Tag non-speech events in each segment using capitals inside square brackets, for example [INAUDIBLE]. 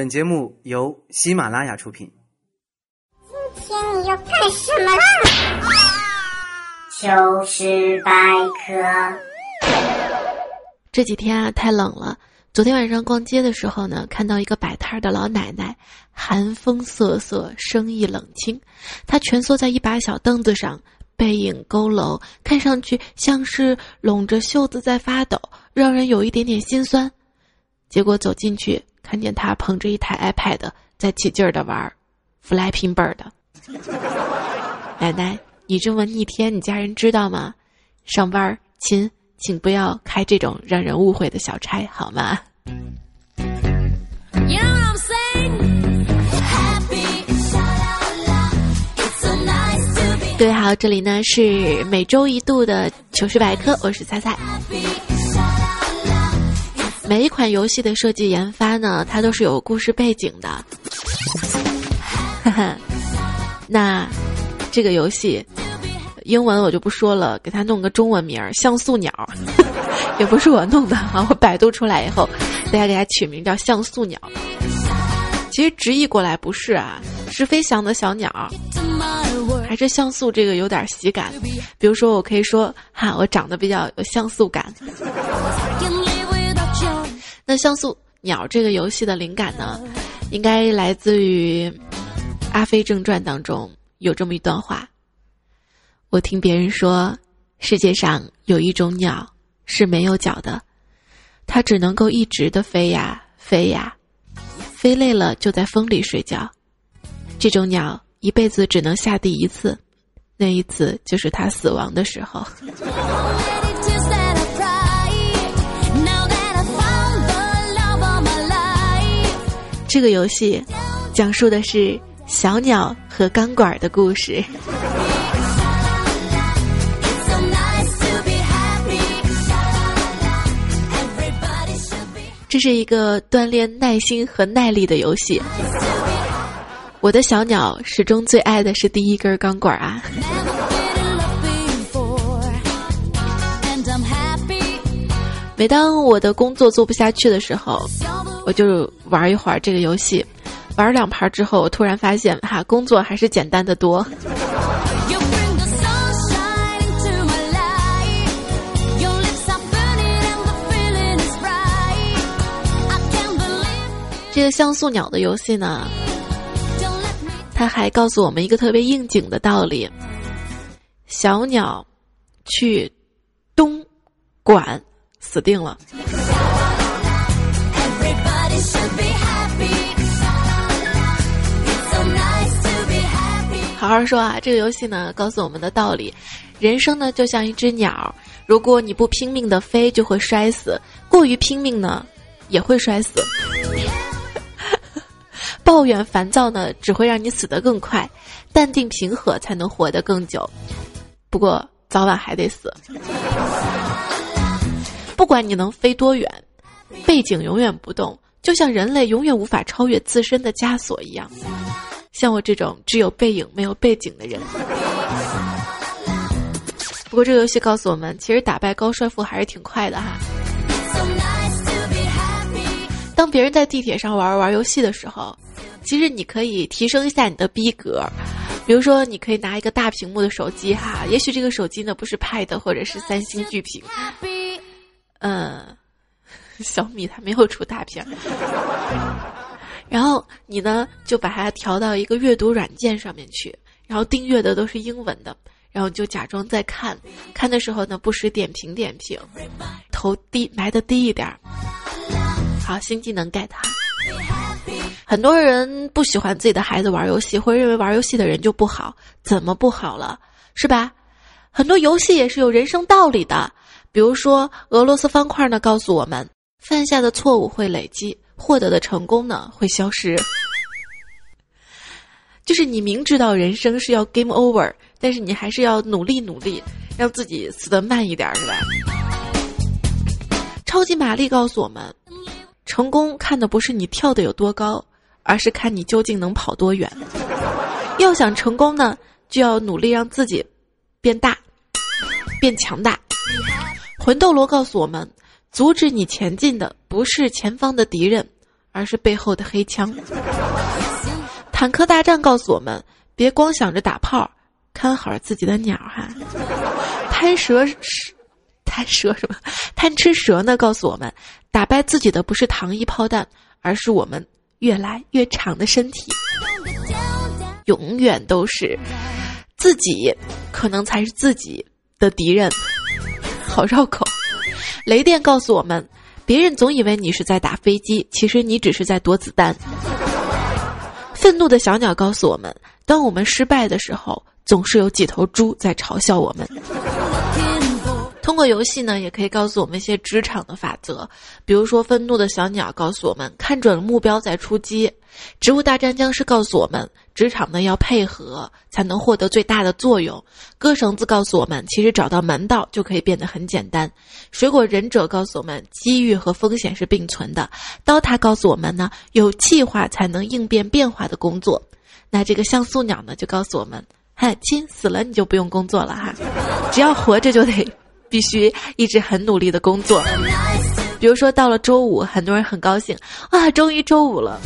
本节目由喜马拉雅出品。今天你要干什么啦？糗事百科。这几天啊，太冷了。昨天晚上逛街的时候呢，看到一个摆摊的老奶奶，寒风瑟瑟，生意冷清。她蜷缩在一把小凳子上，背影佝偻，看上去像是拢着袖子在发抖，让人有一点点心酸。结果走进去，看见他捧着一台 iPad 在起劲儿的玩《Flapping [LAUGHS] Bird》。奶奶，你这么逆天，你家人知道吗？上班亲。请不要开这种让人误会的小差，好吗？各位好，这里呢是每周一度的糗事百科，我是菜菜。每一款游戏的设计研发呢，它都是有故事背景的。哈哈，那这个游戏。英文我就不说了，给它弄个中文名儿“像素鸟”，[LAUGHS] 也不是我弄的啊，我百度出来以后，大家给它取名叫“像素鸟”。其实直译过来不是啊，是飞翔的小鸟，还是像素这个有点喜感。比如说，我可以说哈，我长得比较有像素感。那像素鸟这个游戏的灵感呢，应该来自于《阿飞正传》当中有这么一段话。我听别人说，世界上有一种鸟是没有脚的，它只能够一直的飞呀飞呀，飞累了就在风里睡觉。这种鸟一辈子只能下地一次，那一次就是它死亡的时候。[LAUGHS] 这个游戏讲述的是小鸟和钢管的故事。这是一个锻炼耐心和耐力的游戏。我的小鸟始终最爱的是第一根钢管啊！每当我的工作做不下去的时候，我就玩一会儿这个游戏。玩两盘之后，我突然发现，哈，工作还是简单的多。这个像素鸟的游戏呢，它还告诉我们一个特别应景的道理：小鸟去东莞死定了。好好说啊！这个游戏呢，告诉我们的道理：人生呢，就像一只鸟，如果你不拼命的飞，就会摔死；过于拼命呢，也会摔死。[LAUGHS] 抱怨烦躁呢，只会让你死得更快；淡定平和才能活得更久。不过早晚还得死。不管你能飞多远，背景永远不动，就像人类永远无法超越自身的枷锁一样。像我这种只有背影没有背景的人。不过这个游戏告诉我们，其实打败高帅富还是挺快的哈。当别人在地铁上玩玩游戏的时候。其实你可以提升一下你的逼格，比如说你可以拿一个大屏幕的手机哈，也许这个手机呢不是 Pad 或者是三星巨屏，嗯，小米它没有出大屏，[LAUGHS] 然后你呢就把它调到一个阅读软件上面去，然后订阅的都是英文的，然后就假装在看，看的时候呢不时点评点评，头低埋的低一点儿，好新技能 get。很多人不喜欢自己的孩子玩游戏，会认为玩游戏的人就不好。怎么不好了？是吧？很多游戏也是有人生道理的。比如说，俄罗斯方块呢，告诉我们，犯下的错误会累积，获得的成功呢会消失。[LAUGHS] 就是你明知道人生是要 game over，但是你还是要努力努力，让自己死得慢一点，是吧？超级玛丽告诉我们，成功看的不是你跳的有多高。而是看你究竟能跑多远。要想成功呢，就要努力让自己变大、变强大。魂斗罗告诉我们，阻止你前进的不是前方的敌人，而是背后的黑枪。坦克大战告诉我们，别光想着打炮，看好自己的鸟哈。贪蛇是贪蛇什么？贪吃蛇呢？告诉我们，打败自己的不是糖衣炮弹，而是我们越来越长的身体。永远都是自己，可能才是自己的敌人。好绕口。雷电告诉我们，别人总以为你是在打飞机，其实你只是在躲子弹。愤怒的小鸟告诉我们，当我们失败的时候，总是有几头猪在嘲笑我们。通过游戏呢，也可以告诉我们一些职场的法则，比如说，愤怒的小鸟告诉我们，看准了目标再出击；植物大战僵尸告诉我们，职场呢要配合才能获得最大的作用；割绳子告诉我们，其实找到门道就可以变得很简单；水果忍者告诉我们，机遇和风险是并存的；刀塔告诉我们呢，有计划才能应变变化的工作；那这个像素鸟呢，就告诉我们，嗨，亲，死了你就不用工作了哈，只要活着就得。必须一直很努力的工作，比如说到了周五，很多人很高兴，啊，终于周五了，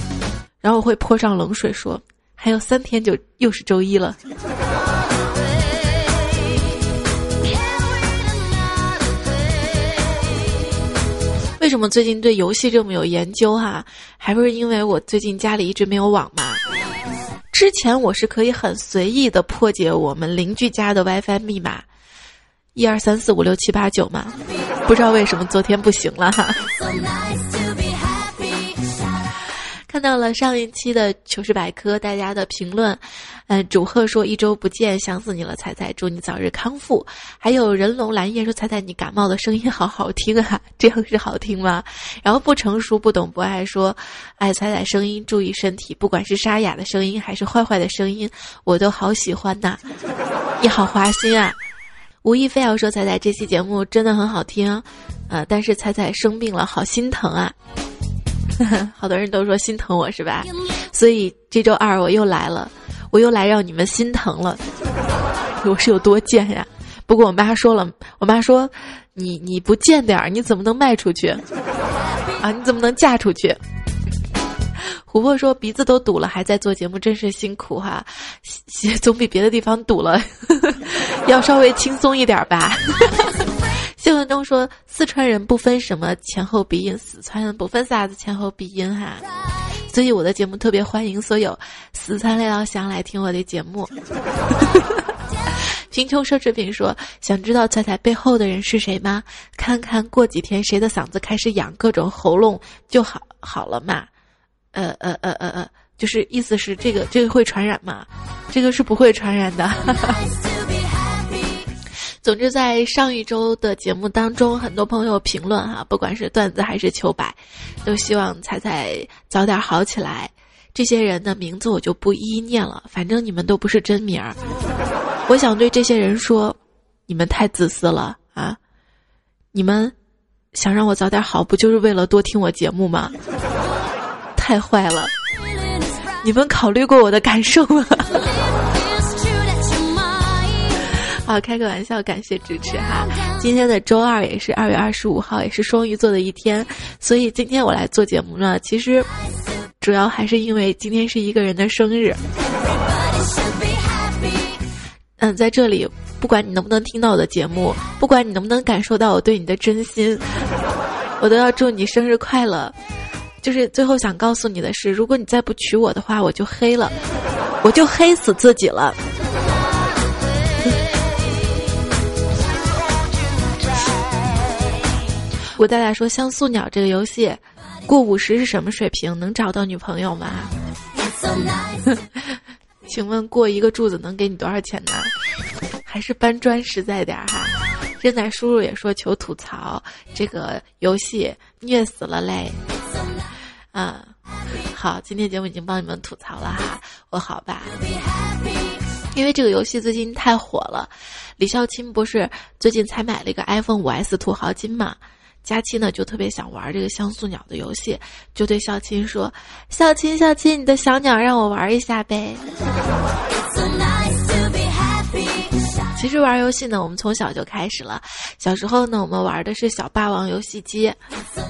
然后我会泼上冷水，说还有三天就又是周一了。为什么最近对游戏这么有研究哈？还不是因为我最近家里一直没有网嘛？之前我是可以很随意的破解我们邻居家的 WiFi 密码。一二三四五六七八九嘛，不知道为什么昨天不行了哈。看到了上一期的糗事百科，大家的评论，嗯，主贺说一周不见，想死你了，彩彩，祝你早日康复。还有人龙蓝叶说彩彩你感冒的声音好好听啊，[LAUGHS] 这样是好听吗？然后不成熟不懂不爱说，哎，彩彩声音注意身体，不管是沙哑的声音还是坏坏的声音，我都好喜欢呐，你好花心啊。吴亦非要说：“彩彩这期节目真的很好听，呃，但是彩彩生病了，好心疼啊！[LAUGHS] 好多人都说心疼我是吧？所以这周二我又来了，我又来让你们心疼了。[LAUGHS] 我是有多贱呀？不过我妈说了，我妈说你你不贱点儿，你怎么能卖出去啊？你怎么能嫁出去？”琥珀说：“鼻子都堵了，还在做节目，真是辛苦哈，[LAUGHS] 总比别的地方堵了 [LAUGHS] 要稍微轻松一点吧。[LAUGHS] ”谢文东说：“四川人不分什么前后鼻音，四川人不分啥子前后鼻音哈，所以我的节目特别欢迎所有四川的老乡来听我的节目。”贫穷奢侈品说：“想知道彩彩背后的人是谁吗？看看过几天谁的嗓子开始痒，各种喉咙就好好了嘛。”呃呃呃呃呃，就是意思是这个这个会传染吗？这个是不会传染的。[LAUGHS] 总之，在上一周的节目当中，很多朋友评论哈，不管是段子还是求白，都希望彩彩早点好起来。这些人的名字我就不一一念了，反正你们都不是真名儿。我想对这些人说，你们太自私了啊！你们想让我早点好，不就是为了多听我节目吗？太坏了！你们考虑过我的感受吗？好，[LAUGHS] 开个玩笑，感谢支持哈。今天的周二也是二月二十五号，也是双鱼座的一天，所以今天我来做节目呢，其实主要还是因为今天是一个人的生日。嗯，在这里，不管你能不能听到我的节目，不管你能不能感受到我对你的真心，我都要祝你生日快乐。就是最后想告诉你的是，如果你再不娶我的话，我就黑了，我就黑死自己了。我大大说：“像素鸟这个游戏，过五十是什么水平？能找到女朋友吗？” [LAUGHS] 请问过一个柱子能给你多少钱呢？还是搬砖实在点儿哈？正在叔叔也说求吐槽，这个游戏虐死了嘞。嗯，好，今天节目已经帮你们吐槽了哈，我好吧？因为这个游戏最近太火了，李孝钦不是最近才买了一个 iPhone 五 S 土豪金嘛？佳期呢就特别想玩这个像素鸟的游戏，就对孝钦说：“孝钦，孝钦，你的小鸟让我玩一下呗。”其实玩游戏呢，我们从小就开始了。小时候呢，我们玩的是小霸王游戏机。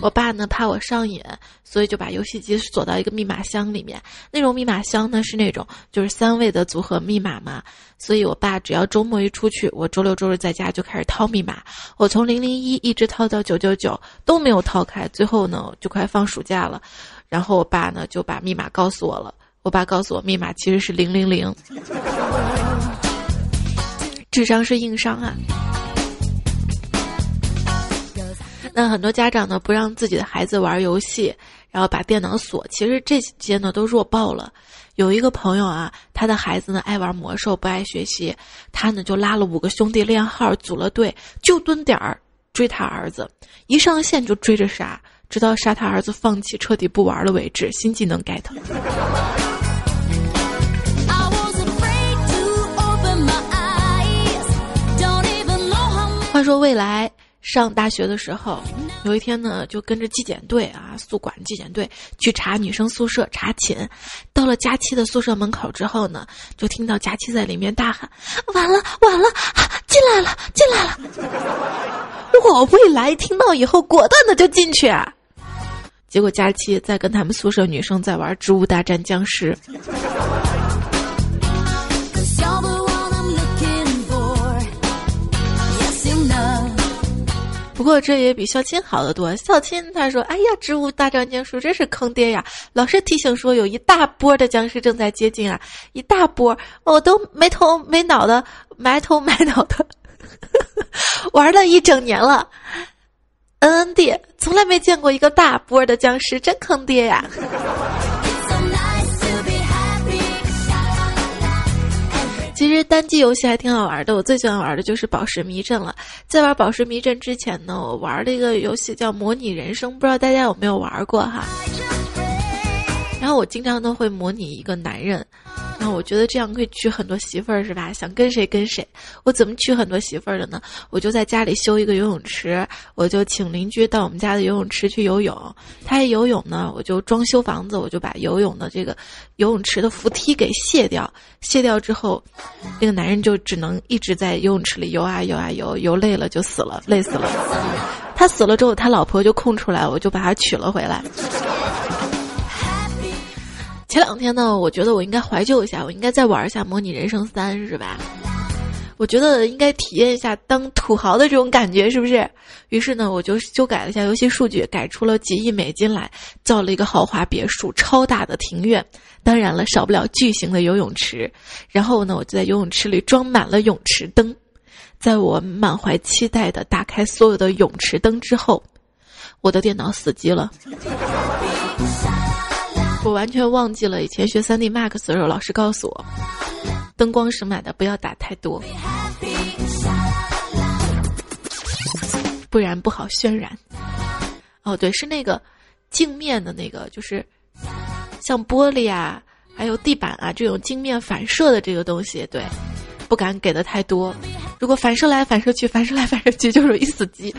我爸呢怕我上瘾，所以就把游戏机锁到一个密码箱里面。那种密码箱呢是那种就是三位的组合密码嘛。所以我爸只要周末一出去，我周六周日在家就开始掏密码。我从零零一一直掏到九九九都没有掏开，最后呢就快放暑假了，然后我爸呢就把密码告诉我了。我爸告诉我密码其实是零零零。智商是硬伤啊！那很多家长呢不让自己的孩子玩游戏，然后把电脑锁。其实这些呢都弱爆了。有一个朋友啊，他的孩子呢爱玩魔兽，不爱学习，他呢就拉了五个兄弟练号，组了队，就蹲点儿追他儿子，一上线就追着杀，直到杀他儿子放弃彻底不玩了为止。新技能 get。说未来上大学的时候，有一天呢，就跟着纪检队啊，宿管纪检队去查女生宿舍查寝。到了佳期的宿舍门口之后呢，就听到佳期在里面大喊：“完了完了，进来了进来了！” [LAUGHS] 我未来听到以后，果断的就进去啊。结果佳期在跟他们宿舍女生在玩《植物大战僵尸》。不过这也比校亲好得多。校亲他说：“哎呀，植物大战僵尸真是坑爹呀！老师提醒说，有一大波的僵尸正在接近啊，一大波，我都没头没脑的，埋头埋脑的 [LAUGHS] 玩了一整年了。嗯嗯爹，从来没见过一个大波的僵尸，真坑爹呀！”其实单机游戏还挺好玩的，我最喜欢玩的就是《宝石迷阵》了。在玩《宝石迷阵》之前呢，我玩了一个游戏叫《模拟人生》，不知道大家有没有玩过哈？然后我经常都会模拟一个男人。我觉得这样可以娶很多媳妇儿，是吧？想跟谁跟谁。我怎么娶很多媳妇儿的呢？我就在家里修一个游泳池，我就请邻居到我们家的游泳池去游泳。他一游泳呢，我就装修房子，我就把游泳的这个游泳池的扶梯给卸掉。卸掉之后，那个男人就只能一直在游泳池里游啊游啊游，游累了就死了，累死了。他死了之后，他老婆就空出来，我就把他娶了回来。前两天呢，我觉得我应该怀旧一下，我应该再玩一下《模拟人生三》，是吧？我觉得应该体验一下当土豪的这种感觉，是不是？于是呢，我就修改了一下游戏数据，改出了几亿美金来，造了一个豪华别墅、超大的庭院，当然了，少不了巨型的游泳池。然后呢，我就在游泳池里装满了泳池灯。在我满怀期待的打开所有的泳池灯之后，我的电脑死机了。[LAUGHS] 我完全忘记了以前学三 D Max 的时候，老师告诉我，灯光是买的，不要打太多，不然不好渲染。哦，对，是那个镜面的那个，就是像玻璃啊，还有地板啊这种镜面反射的这个东西，对，不敢给的太多。如果反射来反射去，反射来反射去，就容易死机。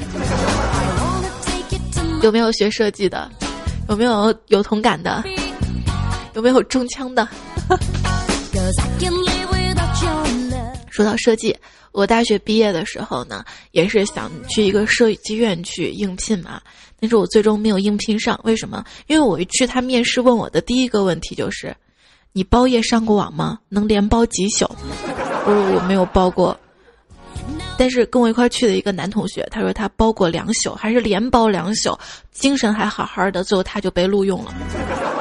有没有学设计的？有没有有同感的？有没有中枪的？[LAUGHS] 说到设计，我大学毕业的时候呢，也是想去一个设计院去应聘嘛，但是我最终没有应聘上。为什么？因为我一去他面试问我的第一个问题就是：“你包夜上过网吗？能连包几宿？” [LAUGHS] 我说我没有包过。但是跟我一块去的一个男同学，他说他包过两宿，还是连包两宿，精神还好好的，最后他就被录用了。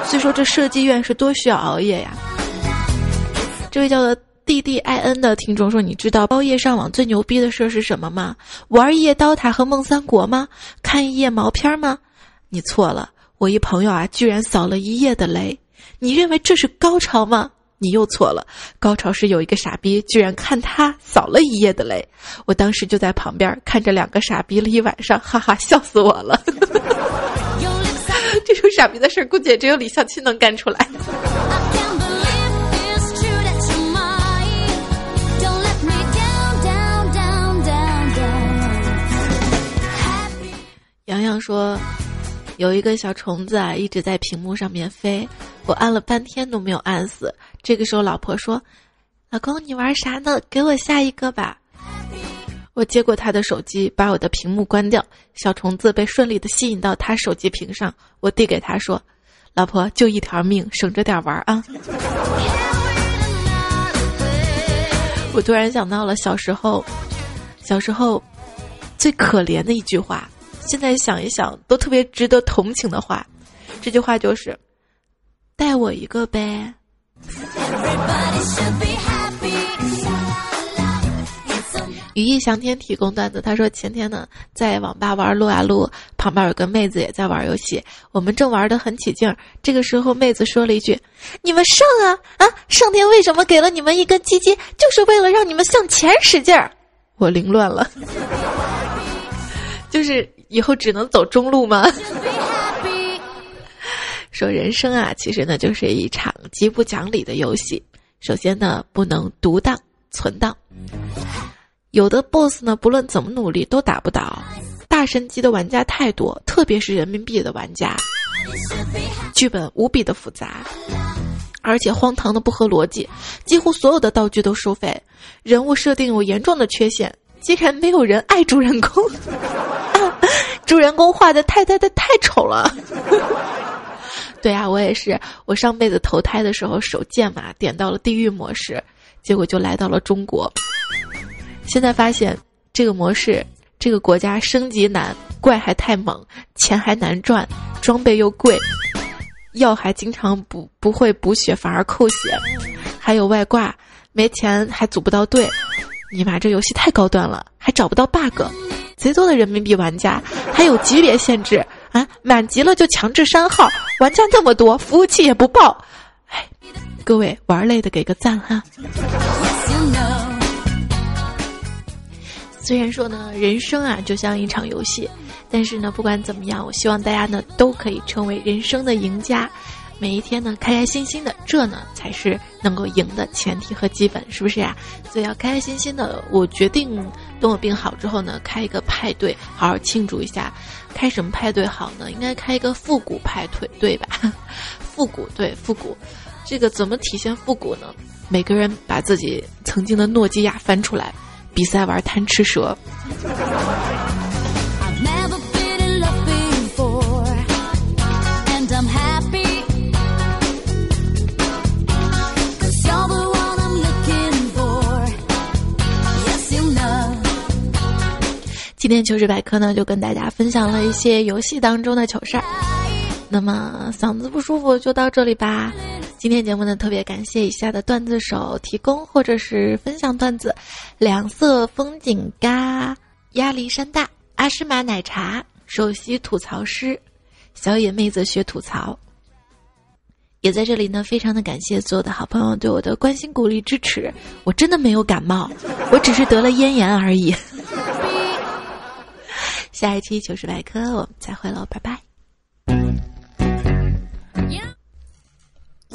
所以说这设计院是多需要熬夜呀。这位叫做 D D I N 的听众说：“你知道包夜上网最牛逼的事是什么吗？玩一夜刀塔和梦三国吗？看一夜毛片吗？你错了，我一朋友啊，居然扫了一夜的雷。你认为这是高潮吗？”你又错了，高潮是有一个傻逼居然看他扫了一夜的雷，我当时就在旁边看着两个傻逼了一晚上，哈哈，笑死我了。这种傻逼的事儿，估计也只有李孝钦能干出来。洋洋说。有一个小虫子啊，一直在屏幕上面飞，我按了半天都没有按死。这个时候，老婆说：“老公，你玩啥呢？给我下一个吧。”我接过他的手机，把我的屏幕关掉，小虫子被顺利的吸引到他手机屏上。我递给他说：“老婆，就一条命，省着点玩啊。”我突然想到了小时候，小时候最可怜的一句话，现在想一想都特别值得同情的话。这句话就是：“带我一个呗。”羽翼翔天提供段子，他说前天呢在网吧玩撸啊撸，旁边有个妹子也在玩游戏，我们正玩得很起劲儿。这个时候妹子说了一句：“你们上啊啊！上天为什么给了你们一根鸡鸡，就是为了让你们向前使劲儿。”我凌乱了，[LAUGHS] 就是以后只能走中路吗？[LAUGHS] 说人生啊，其实呢就是一场极不讲理的游戏。首先呢，不能独当存档。有的 BOSS 呢，不论怎么努力都打不倒。大神级的玩家太多，特别是人民币的玩家。剧本无比的复杂，而且荒唐的不合逻辑。几乎所有的道具都收费，人物设定有严重的缺陷，竟然没有人爱主人公。主人公画的太太太太丑了。[LAUGHS] 对啊，我也是。我上辈子投胎的时候手贱嘛，点到了地狱模式，结果就来到了中国。现在发现这个模式，这个国家升级难，怪还太猛，钱还难赚，装备又贵，药还经常补不会补血反而扣血，还有外挂，没钱还组不到队。尼玛，这游戏太高端了，还找不到 bug，贼多的人民币玩家，还有级别限制啊，满级了就强制删号，玩家那么多，服务器也不报。哎，各位玩累的给个赞哈。虽然说呢，人生啊就像一场游戏，但是呢，不管怎么样，我希望大家呢都可以成为人生的赢家，每一天呢开开心心的，这呢才是能够赢的前提和基本，是不是呀？所以要开开心心的。我决定等我病好之后呢，开一个派对，好好庆祝一下。开什么派对好呢？应该开一个复古派对，对吧？[LAUGHS] 复古对复古，这个怎么体现复古呢？每个人把自己曾经的诺基亚翻出来。比赛玩贪吃蛇。今天糗事百科呢，就跟大家分享了一些游戏当中的糗事儿。那么嗓子不舒服就到这里吧。今天节目呢，特别感谢以下的段子手提供或者是分享段子：两色风景嘎、鸭梨山大、阿诗玛奶茶、首席吐槽师、小野妹子学吐槽。也在这里呢，非常的感谢所有的好朋友对我的关心、鼓励、支持。我真的没有感冒，我只是得了咽炎而已。下一期糗事百科，我们再会喽，拜拜。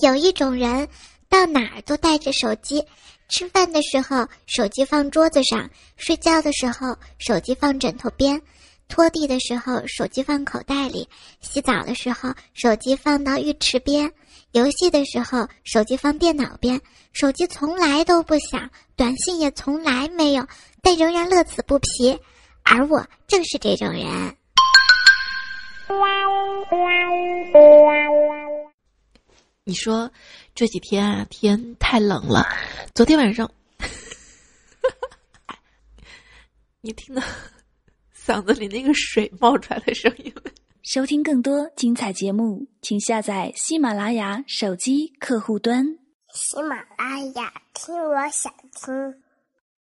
有一种人，到哪儿都带着手机。吃饭的时候，手机放桌子上；睡觉的时候，手机放枕头边；拖地的时候，手机放口袋里；洗澡的时候，手机放到浴池边；游戏的时候，手机放电脑边。手机从来都不响，短信也从来没有，但仍然乐此不疲。而我正是这种人。你说这几天啊，天太冷了。昨天晚上，你听到嗓子里那个水冒出来的声音没？收听更多精彩节目，请下载喜马拉雅手机客户端。喜马拉雅，听我想听。